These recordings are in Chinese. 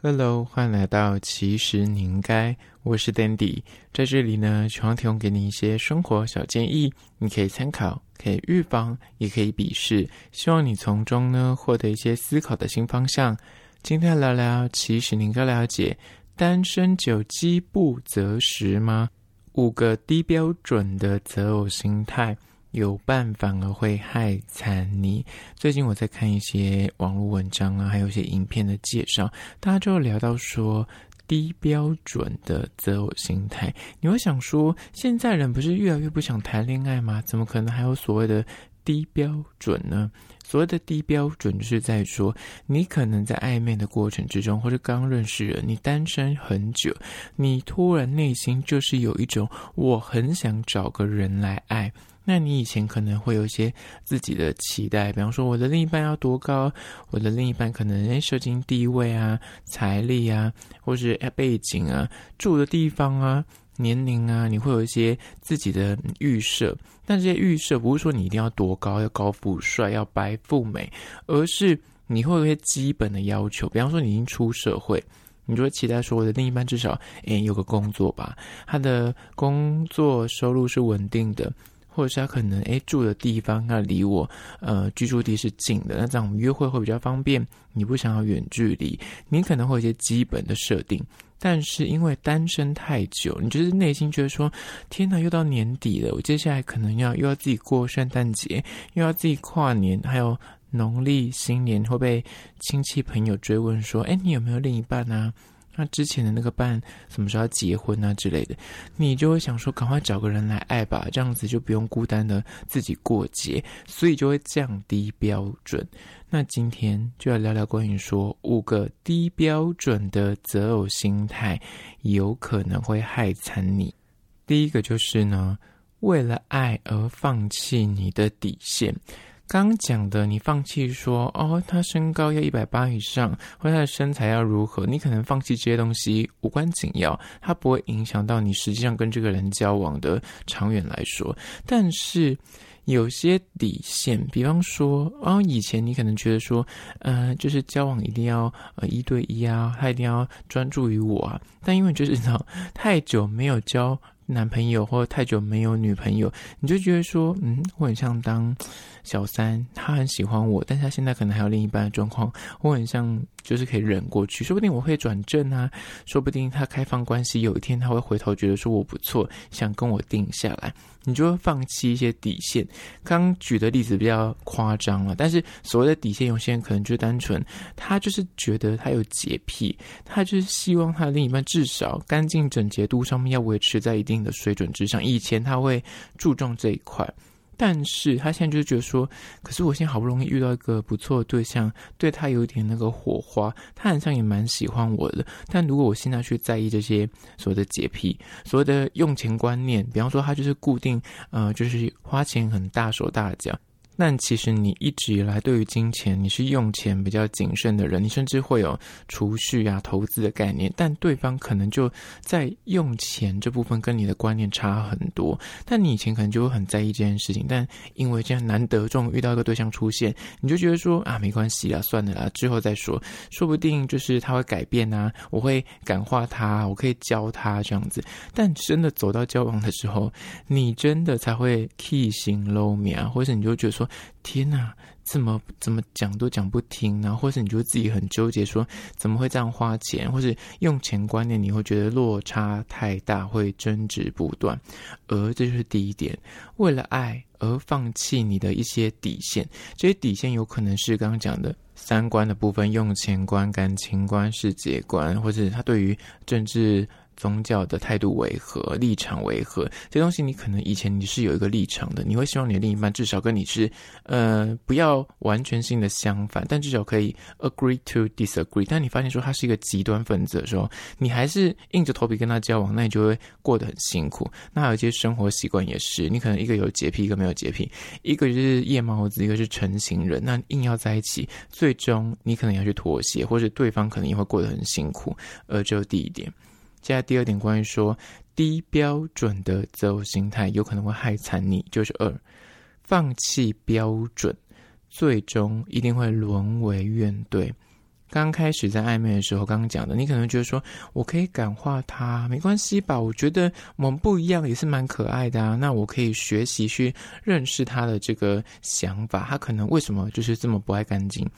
Hello，欢迎来到其实你应该，我是 Dandy，在这里呢，希望提供给你一些生活小建议，你可以参考，可以预防，也可以鄙视，希望你从中呢获得一些思考的新方向。今天来聊聊，其实你应该了解，单身久饥不择食吗？五个低标准的择偶心态。有伴反而会害惨你。最近我在看一些网络文章啊，还有一些影片的介绍，大家就聊到说低标准的择偶心态。你会想说，现在人不是越来越不想谈恋爱吗？怎么可能还有所谓的低标准呢？所谓的低标准，就是在说你可能在暧昧的过程之中，或者刚认识人，你单身很久，你突然内心就是有一种我很想找个人来爱。那你以前可能会有一些自己的期待，比方说我的另一半要多高，我的另一半可能诶，社经地位啊、财力啊，或是背景啊、住的地方啊、年龄啊，你会有一些自己的预设。但这些预设不是说你一定要多高、要高富帅、要白富美，而是你会有一些基本的要求。比方说你已经出社会，你就会期待说我的另一半至少诶有个工作吧，他的工作收入是稳定的。或者是他可能诶住的地方要离我呃居住地是近的，那这样我们约会会比较方便。你不想要远距离，你可能会有一些基本的设定。但是因为单身太久，你就是内心觉得说：天哪，又到年底了，我接下来可能要又要自己过圣诞节，又要自己跨年，还有农历新年会被亲戚朋友追问说：诶，你有没有另一半啊？那之前的那个伴什么时候要结婚啊之类的，你就会想说赶快找个人来爱吧，这样子就不用孤单的自己过节，所以就会降低标准。那今天就要聊聊关于说五个低标准的择偶心态，有可能会害惨你。第一个就是呢，为了爱而放弃你的底线。刚讲的，你放弃说哦，他身高要一百八以上，或他的身材要如何，你可能放弃这些东西无关紧要，它不会影响到你实际上跟这个人交往的长远来说。但是有些底线，比方说，哦，以前你可能觉得说，呃，就是交往一定要呃一对一啊，他一定要专注于我啊，但因为就是你知道太久没有交男朋友，或者太久没有女朋友，你就觉得说，嗯，我很像当。小三，他很喜欢我，但是他现在可能还有另一半的状况，我很像就是可以忍过去，说不定我会转正啊，说不定他开放关系，有一天他会回头觉得说我不错，想跟我定下来，你就会放弃一些底线。刚举的例子比较夸张了，但是所谓的底线，有些人可能就单纯，他就是觉得他有洁癖，他就是希望他的另一半至少干净整洁度上面要维持在一定的水准之上，以前他会注重这一块。但是他现在就是觉得说，可是我现在好不容易遇到一个不错的对象，对他有点那个火花，他好像也蛮喜欢我的。但如果我现在去在意这些所谓的洁癖，所谓的用钱观念，比方说他就是固定，呃，就是花钱很大手大脚。但其实你一直以来对于金钱，你是用钱比较谨慎的人，你甚至会有储蓄啊、投资的概念。但对方可能就在用钱这部分跟你的观念差很多。但你以前可能就会很在意这件事情，但因为这样难得这种遇到一个对象出现，你就觉得说啊，没关系啦，算了啦，之后再说，说不定就是他会改变啊，我会感化他，我可以教他这样子。但真的走到交往的时候，你真的才会起心动念，或者你就觉得说。天哪，怎么怎么讲都讲不听，然后或是你就自己很纠结，说怎么会这样花钱，或是用钱观念你会觉得落差太大，会争执不断。而这就是第一点，为了爱而放弃你的一些底线，这些底线有可能是刚刚讲的三观的部分，用钱观、感情观、世界观，或者他对于政治。宗教的态度为何，立场为何？这东西你可能以前你是有一个立场的，你会希望你的另一半至少跟你是，呃，不要完全性的相反，但至少可以 agree to disagree。但你发现说他是一个极端分子的时候，你还是硬着头皮跟他交往，那你就会过得很辛苦。那有一些生活习惯也是，你可能一个有洁癖，一个没有洁癖，一个就是夜猫子，一个是晨型人，那硬要在一起，最终你可能要去妥协，或者对方可能也会过得很辛苦。而这是第一点。接下来第二点，关于说低标准的择偶心态有可能会害惨你，就是二，放弃标准，最终一定会沦为怨怼。刚开始在暧昧的时候，刚刚讲的，你可能觉得说，我可以感化他，没关系吧？我觉得我们不一样，也是蛮可爱的啊。那我可以学习去认识他的这个想法，他可能为什么就是这么不爱干净？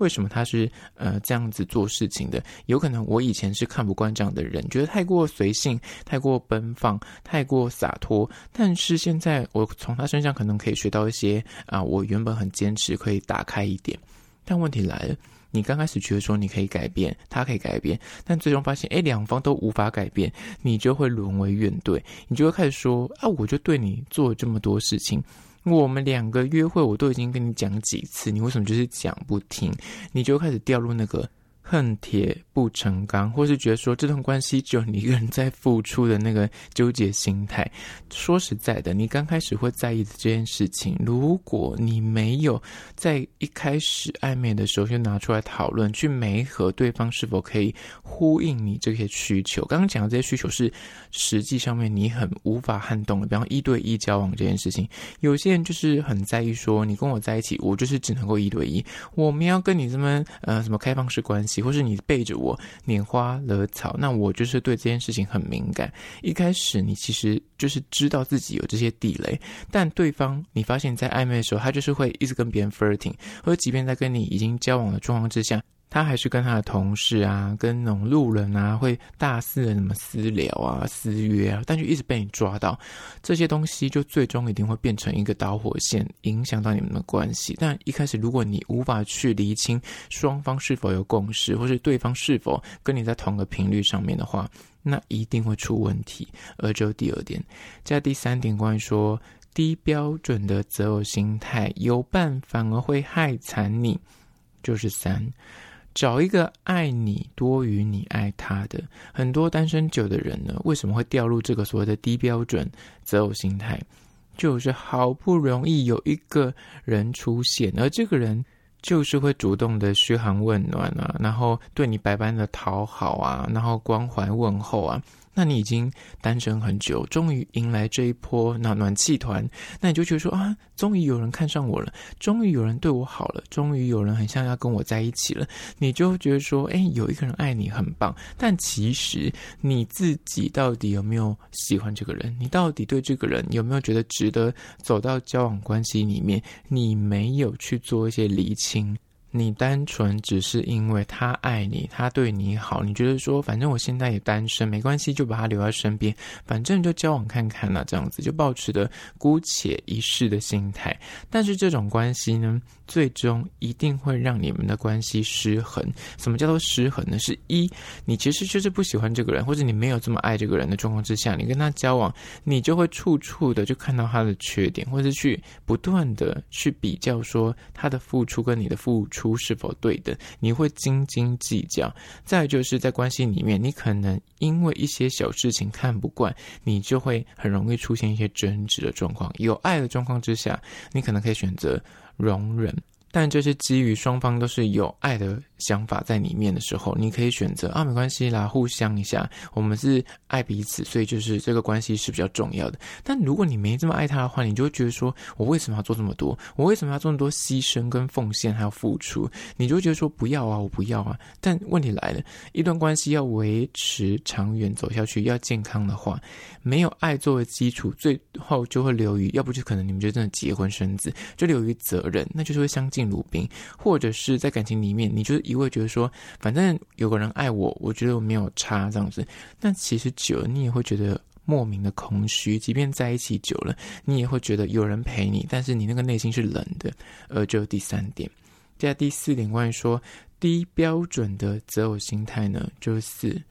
为什么他是呃这样子做事情的？有可能我以前是看不惯这样的人，觉得太过随性、太过奔放、太过洒脱。但是现在我从他身上可能可以学到一些啊，我原本很坚持可以打开一点。但问题来了。你刚开始觉得说你可以改变，他可以改变，但最终发现，哎，两方都无法改变，你就会沦为怨怼，你就会开始说，啊，我就对你做了这么多事情，我们两个约会我都已经跟你讲几次，你为什么就是讲不听？你就开始掉入那个。恨铁不成钢，或是觉得说这段关系只有你一个人在付出的那个纠结心态。说实在的，你刚开始会在意的这件事情，如果你没有在一开始暧昧的时候就拿出来讨论，去媒合对方是否可以呼应你这些需求。刚刚讲的这些需求是实际上面你很无法撼动的，比方一对一交往这件事情，有些人就是很在意说，你跟我在一起，我就是只能够一对一，我们要跟你这么呃什么开放式关系。或是你背着我拈花惹草，那我就是对这件事情很敏感。一开始你其实就是知道自己有这些地雷，但对方你发现，在暧昧的时候，他就是会一直跟别人 flirting，或者即便在跟你已经交往的状况之下。他还是跟他的同事啊，跟那种路人啊，会大肆的什么私聊啊、私约啊，但就一直被你抓到，这些东西就最终一定会变成一个导火线，影响到你们的关系。但一开始，如果你无法去厘清双方是否有共识，或是对方是否跟你在同个频率上面的话，那一定会出问题。而就第二点，加第三点，关于说低标准的择偶心态，有伴反而会害惨你，就是三。找一个爱你多于你爱他的，很多单身久的人呢，为什么会掉入这个所谓的低标准择偶心态？就是好不容易有一个人出现，而这个人就是会主动的嘘寒问暖啊，然后对你百般的讨好啊，然后关怀问候啊。那你已经单身很久，终于迎来这一波暖暖气团，那你就觉得说啊，终于有人看上我了，终于有人对我好了，终于有人很像要跟我在一起了，你就觉得说，哎，有一个人爱你很棒。但其实你自己到底有没有喜欢这个人？你到底对这个人有没有觉得值得走到交往关系里面？你没有去做一些厘清。你单纯只是因为他爱你，他对你好，你觉得说反正我现在也单身，没关系，就把他留在身边，反正就交往看看呐，这样子就保持着姑且一试的心态。但是这种关系呢，最终一定会让你们的关系失衡。什么叫做失衡呢？是一，你其实就是不喜欢这个人，或者你没有这么爱这个人的状况之下，你跟他交往，你就会处处的就看到他的缺点，或者去不断的去比较说他的付出跟你的付出。出是否对的，你会斤斤计较。再就是在关系里面，你可能因为一些小事情看不惯，你就会很容易出现一些争执的状况。有爱的状况之下，你可能可以选择容忍。但这是基于双方都是有爱的想法在里面的时候，你可以选择啊，没关系啦，互相一下，我们是爱彼此，所以就是这个关系是比较重要的。但如果你没这么爱他的话，你就会觉得说，我为什么要做这么多？我为什么要做那么多牺牲跟奉献还要付出？你就会觉得说，不要啊，我不要啊。但问题来了，一段关系要维持长远走下去，要健康的话，没有爱作为基础，最后就会流于，要不就可能你们就真的结婚生子，就流于责任，那就是会相敬。如宾，或者是在感情里面，你就是一味觉得说，反正有个人爱我，我觉得我没有差这样子。但其实久了，你也会觉得莫名的空虚。即便在一起久了，你也会觉得有人陪你，但是你那个内心是冷的。呃，就第三点，接下来第四点，关于说低标准的择偶心态呢，就是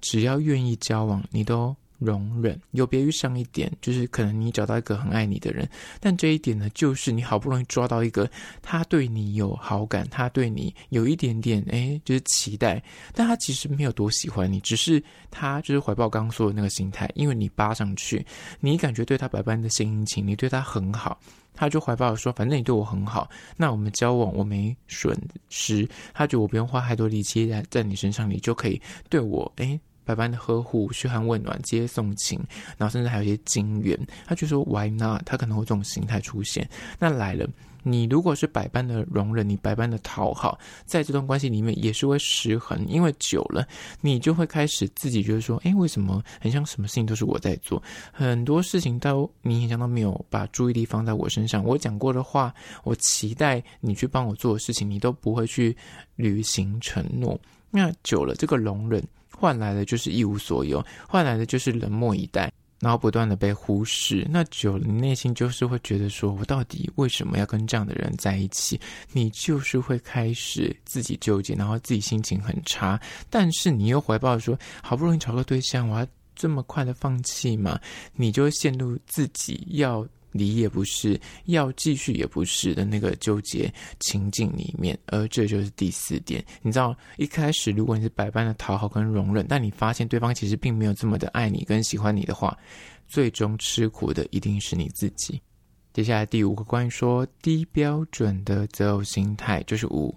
只要愿意交往，你都。容忍有别于上一点，就是可能你找到一个很爱你的人，但这一点呢，就是你好不容易抓到一个他对你有好感，他对你有一点点哎，就是期待，但他其实没有多喜欢你，只是他就是怀抱刚刚说的那个心态，因为你扒上去，你感觉对他百般的献殷勤，你对他很好，他就怀抱说，反正你对我很好，那我们交往我没损失，他觉得我不用花太多力气在在你身上，你就可以对我哎。百般的呵护、嘘寒问暖、接送情，然后甚至还有一些金援，他就说 Why not？他可能会这种形态出现。那来了，你如果是百般的容忍，你百般的讨好，在这段关系里面也是会失衡，因为久了，你就会开始自己觉得说，诶，为什么很像什么事情都是我在做，很多事情都你好像都没有把注意力放在我身上，我讲过的话，我期待你去帮我做的事情，你都不会去履行承诺。那久了，这个容忍换来的就是一无所有，换来的就是冷漠以待。然后不断的被忽视，那久了，你内心就是会觉得说，我到底为什么要跟这样的人在一起？你就是会开始自己纠结，然后自己心情很差。但是你又怀抱说，好不容易找个对象，我要这么快的放弃吗？你就会陷入自己要。离也不是，要继续也不是的那个纠结情境里面，而这就是第四点。你知道，一开始如果你是百般的讨好跟容忍，但你发现对方其实并没有这么的爱你跟喜欢你的话，最终吃苦的一定是你自己。接下来第五个关于说低标准的择偶心态，就是五，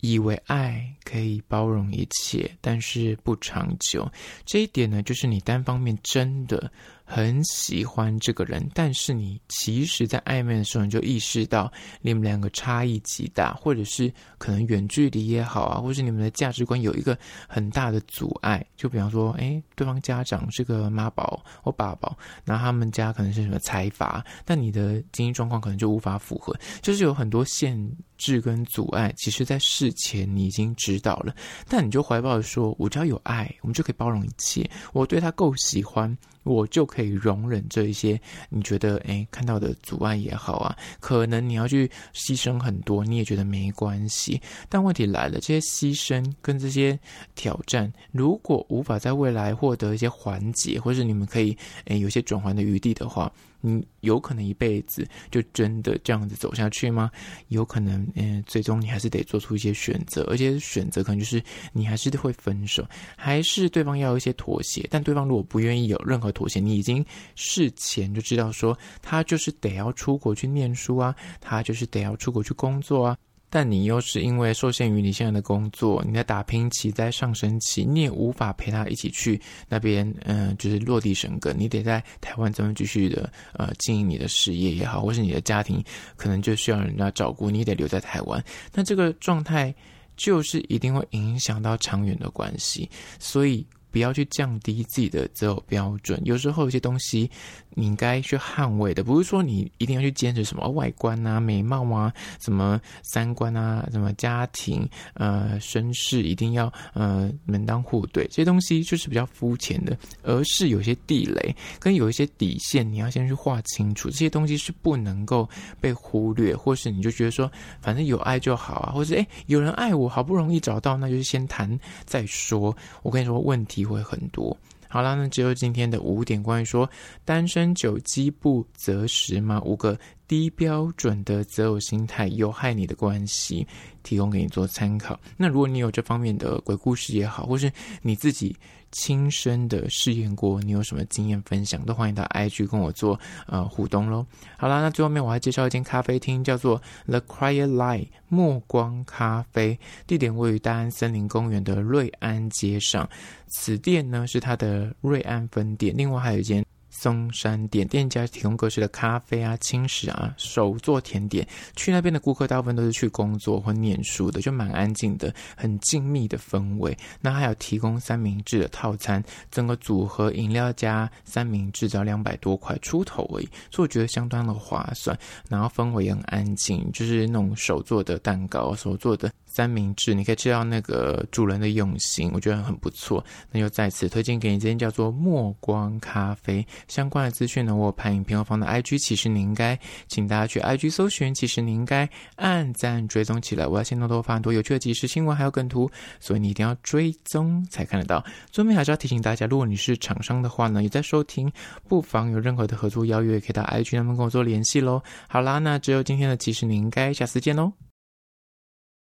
以为爱可以包容一切，但是不长久。这一点呢，就是你单方面真的。很喜欢这个人，但是你其实，在暧昧的时候，你就意识到你们两个差异极大，或者是可能远距离也好啊，或是你们的价值观有一个很大的阻碍。就比方说，哎，对方家长是个妈宝或爸宝，那他们家可能是什么财阀，但你的经济状况可能就无法符合，就是有很多限制跟阻碍。其实，在事前你已经知道了，但你就怀抱着说，我只要有爱，我们就可以包容一切。我对他够喜欢。我就可以容忍这一些，你觉得诶，看到的阻碍也好啊，可能你要去牺牲很多，你也觉得没关系。但问题来了，这些牺牲跟这些挑战，如果无法在未来获得一些缓解，或是你们可以诶有些转圜的余地的话。你有可能一辈子就真的这样子走下去吗？有可能，嗯，最终你还是得做出一些选择，而且选择可能就是你还是会分手，还是对方要一些妥协。但对方如果不愿意有任何妥协，你已经事前就知道说他就是得要出国去念书啊，他就是得要出国去工作啊。但你又是因为受限于你现在的工作，你在打拼期，在上升期，你也无法陪他一起去那边，嗯、就是落地生根。你得在台湾这么继续的呃经营你的事业也好，或是你的家庭可能就需要人家照顾，你得留在台湾。那这个状态就是一定会影响到长远的关系，所以。不要去降低自己的择偶标准，有时候有些东西你应该去捍卫的，不是说你一定要去坚持什么外观啊、美貌啊、什么三观啊、什么家庭、呃身世，一定要呃门当户对，这些东西就是比较肤浅的，而是有些地雷跟有一些底线，你要先去划清楚，这些东西是不能够被忽略，或是你就觉得说反正有爱就好啊，或是诶有人爱我，好不容易找到，那就是先谈再说。我跟你说问题。机会很多。好啦，那只有今天的五点关于说单身久饥不择食吗？五个低标准的择偶心态有害你的关系，提供给你做参考。那如果你有这方面的鬼故事也好，或是你自己。亲身的试验过，你有什么经验分享，都欢迎到 IG 跟我做呃互动喽。好啦，那最后面我还介绍一间咖啡厅，叫做 The Quiet Light 默光咖啡，地点位于大安森林公园的瑞安街上。此店呢是它的瑞安分店，另外还有一间。松山店店家提供各式的咖啡啊、轻食啊、手做甜点。去那边的顾客大部分都是去工作或念书的，就蛮安静的，很静谧的氛围。那还有提供三明治的套餐，整个组合饮料加三明治只要两百多块出头而已，所以我觉得相当的划算。然后氛围也很安静，就是那种手做的蛋糕、手做的。三明治，你可以吃到那个主人的用心，我觉得很不错。那就再次推荐给你，这间叫做默光咖啡。相关的资讯呢，我拍影片后放的 IG，其实你应该，请大家去 IG 搜寻，其实你应该按赞追踪起来。我要先多多发很多有趣的即时新闻，还有梗图，所以你一定要追踪才看得到。最后还是要提醒大家，如果你是厂商的话呢，也在收听，不妨有任何的合作邀约，可以到 IG 那边跟我做联系喽。好啦，那只有今天的即时你应该，下次见喽。